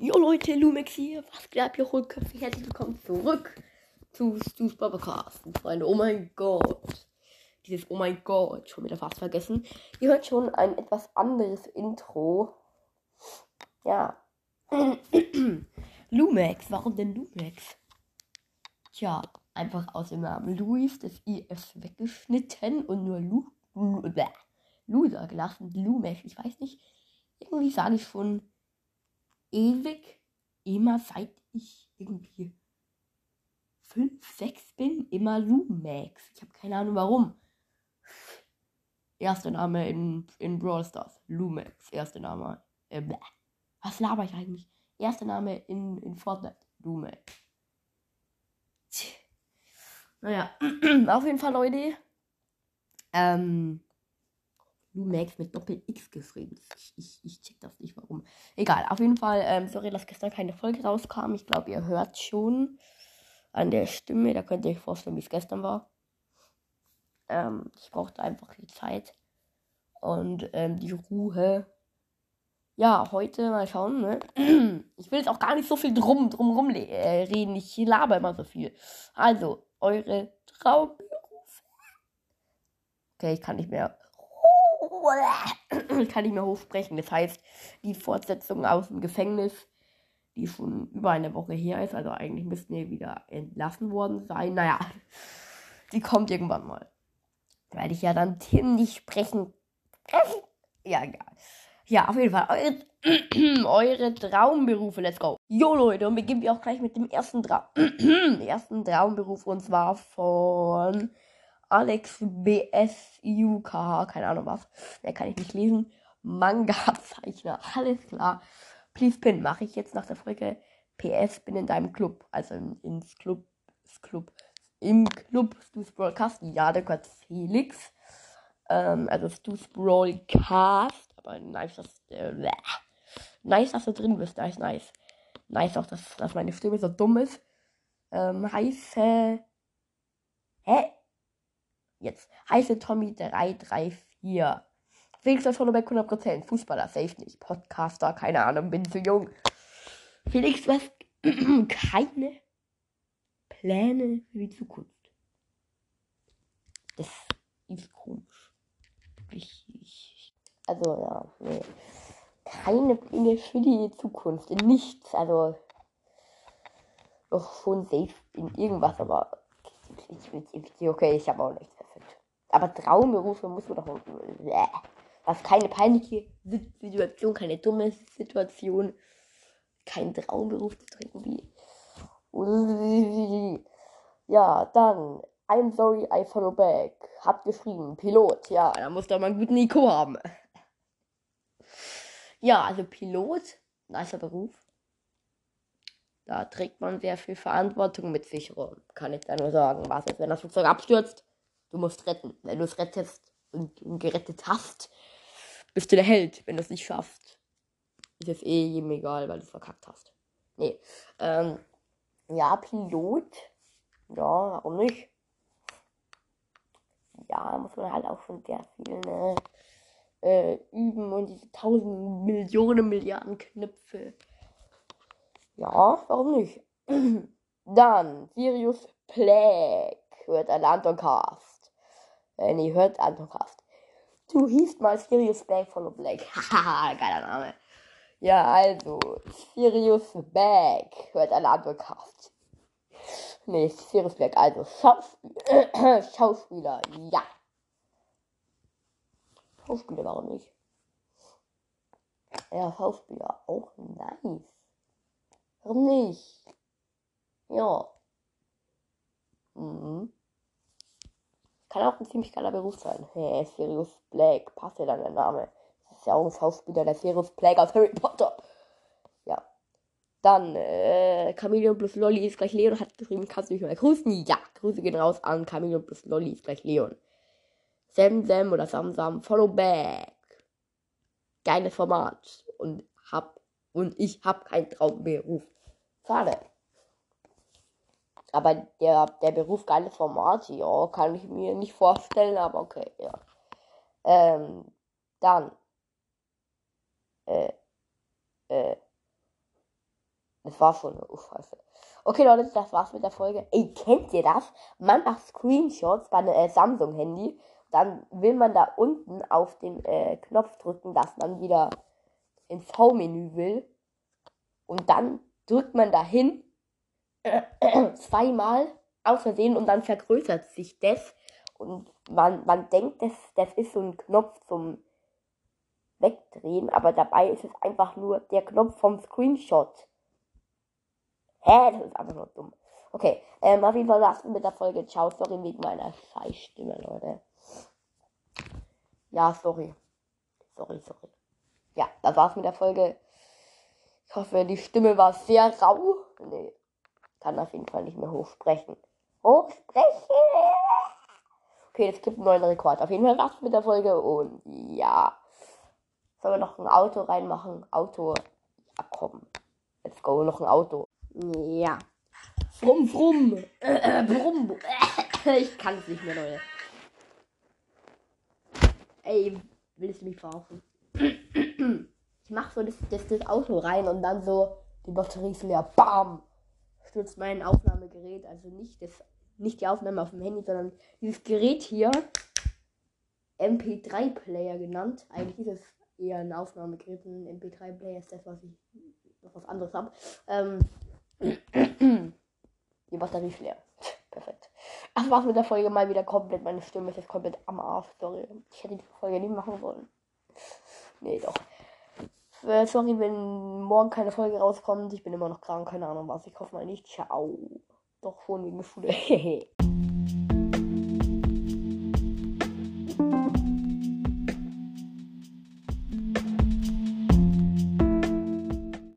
Jo Leute, Lumex hier. Was ab, ihr Hohlköpfe? Herzlich willkommen zurück zu Stu's Podcast. Freunde, oh mein Gott. Dieses Oh mein Gott, schon wieder fast vergessen. Ihr hört schon ein etwas anderes Intro. Ja. Lumex, warum denn Lumex? Tja, einfach aus dem Namen Luis das IF weggeschnitten und nur Lu, Lu, Lu Loser gelassen. Lumex, ich weiß nicht. Irgendwie sage ich schon ewig, immer seit ich irgendwie 5, 6 bin, immer Lumax. Ich habe keine Ahnung warum. Erster Name in, in Brawl Stars. Lumax. Erster Name. Äh, Was laber ich eigentlich? Erster Name in, in Fortnite. Lumax. Naja, auf jeden Fall, Leute. Ähm, Lumax mit Doppel-X geschrieben. Ich, ich, ich check das nicht, warum. Egal, auf jeden Fall, ähm, sorry, dass gestern keine Folge rauskam. Ich glaube, ihr hört schon an der Stimme. Da könnt ihr euch vorstellen, wie es gestern war. Ähm, ich brauchte einfach die Zeit und ähm, die Ruhe. Ja, heute mal schauen, ne? Ich will jetzt auch gar nicht so viel drum, drum rum äh, reden. Ich laber immer so viel. Also, eure Traumberufe. Okay, ich kann nicht mehr kann nicht mehr hochsprechen. Das heißt, die Fortsetzung aus dem Gefängnis, die schon über eine Woche her ist, also eigentlich müssten wir wieder entlassen worden sein. Naja, die kommt irgendwann mal. Weil ich ja dann Tim nicht sprechen. Ja, egal. Ja, auf jeden Fall. Eure, eure Traumberufe, let's go. Jo, Leute, und beginnen wir auch gleich mit dem ersten, Tra ersten Traumberuf und zwar von Alex BSUK, keine Ahnung was. Mehr kann ich nicht lesen. Manga-Zeichner, alles klar. Please Pin mache ich jetzt nach der Folge. PS bin in deinem Club, also in, ins Club, Club, im Club Stu's Broadcast. Ja, der gehört Felix. Ähm, also Stu's Broadcast. Aber nice, dass, äh, nice, dass du drin bist. Nice, nice. Nice auch, dass, dass meine Stimme so dumm ist. Ähm, heiße. Hä? Jetzt heiße Tommy 334. Felix das Follow 100%. Fußballer, safe nicht. Podcaster, keine Ahnung, bin zu jung. Felix, du hast keine Pläne für die Zukunft. Das ist komisch. Ich, ich, also, ja, nee. Keine Pläne für die Zukunft. In nichts. Also, doch schon safe in irgendwas, aber okay, ich habe auch nichts. Aber Traumberufe muss man doch. Was keine peinliche Situation, keine dumme Situation. Kein Traumberuf, das ist irgendwie. Ja, dann. I'm sorry, I follow back. Hat geschrieben. Pilot. Ja, da muss doch mal einen guten Nico haben. Ja, also Pilot. Nicer Beruf. Da trägt man sehr viel Verantwortung mit sich rum. Kann ich da nur sagen. Was ist, wenn das Flugzeug abstürzt? Du musst retten. Wenn du es rettest und, und gerettet hast, bist du der Held. Wenn du es nicht schaffst, ist es eh jedem egal, weil du es verkackt hast. Nee. Ähm, ja, Pilot. Ja, warum nicht? Ja, da muss man halt auch schon sehr viel ne, äh, üben und diese tausend Millionen Milliarden Knöpfe ja, warum nicht? Dann, Sirius Plague hört ein Antoncast. Äh, nee, hört Antoncast. Du hießt mal Sirius Black Follow Black. Haha, geiler Name. Ja, also, Sirius Black hört ein Antoncast. Nee, Sirius Black, also Schauspieler. Schauspieler, ja. Schauspieler, warum nicht? Ja, Schauspieler, auch nice. Warum nicht? Ja. Mhm. Kann auch ein ziemlich geiler Beruf sein. Hey, Sirius Black, passt ja dann der Name. Das ist ja auch ein Schauspieler, der Sirius Black aus Harry Potter. Ja. Dann, äh, Chameleon plus Lolly ist gleich Leon. Hat geschrieben, kannst du mich mal grüßen? Ja, Grüße gehen raus an Chameleon plus Lolly ist gleich Leon. Sam Sam oder Sam Sam, Follow Back. Geiles Format. Und hab, und ich hab keinen Traumberuf. Schade. Aber der, der Beruf geiles Format, ja, kann ich mir nicht vorstellen, aber okay, ja. Ähm, dann. Äh, äh, Das war schon eine Uffreife. Okay, Leute, das war's mit der Folge. Ey, kennt ihr das? Man macht Screenshots bei einem äh, Samsung-Handy. Dann will man da unten auf den äh, Knopf drücken, dass man wieder ins V-Menü will. Und dann drückt man dahin zweimal aus Versehen und dann vergrößert sich das. Und man, man denkt, das, das ist so ein Knopf zum Wegdrehen, aber dabei ist es einfach nur der Knopf vom Screenshot. Hä? Das ist einfach nur dumm. Okay, ähm, auf jeden Fall war's mit der Folge. Ciao, sorry wegen meiner Scheißstimme, Leute. Ja, sorry. Sorry, sorry. Ja, das war's mit der Folge. Ich hoffe, die Stimme war sehr rau. Nee, kann auf jeden Fall nicht mehr hochsprechen. Hochsprechen! Okay, es gibt einen neuen Rekord. Auf jeden Fall war's mit der Folge und ja. Sollen wir noch ein Auto reinmachen? Auto. Ja, komm. Let's go, noch ein Auto. Ja. Brumm, brumm. Äh, brumm. Ich kann es nicht mehr, Leute. Ey, willst du mich verarschen? Ich mach so das, das, das Auto rein und dann so die Batterie ist leer. Bam! Stürzt mein Aufnahmegerät. Also nicht, das, nicht die Aufnahme auf dem Handy, sondern dieses Gerät hier. MP3-Player genannt. Eigentlich ist es eher ein Aufnahmegerät. Ein MP3-Player ist das, was ich noch was anderes habe. Ähm, die Batterie ist leer. Perfekt. Ach, war's mit der Folge mal wieder komplett. Meine Stimme ist jetzt komplett am Arsch. Sorry. Ich hätte die Folge nie machen sollen. Nee, doch. Äh, sorry, wenn morgen keine Folge rauskommt. Ich bin immer noch krank. Keine Ahnung was. Ich hoffe mal nicht. Ciao. Doch, schon wegen Schule.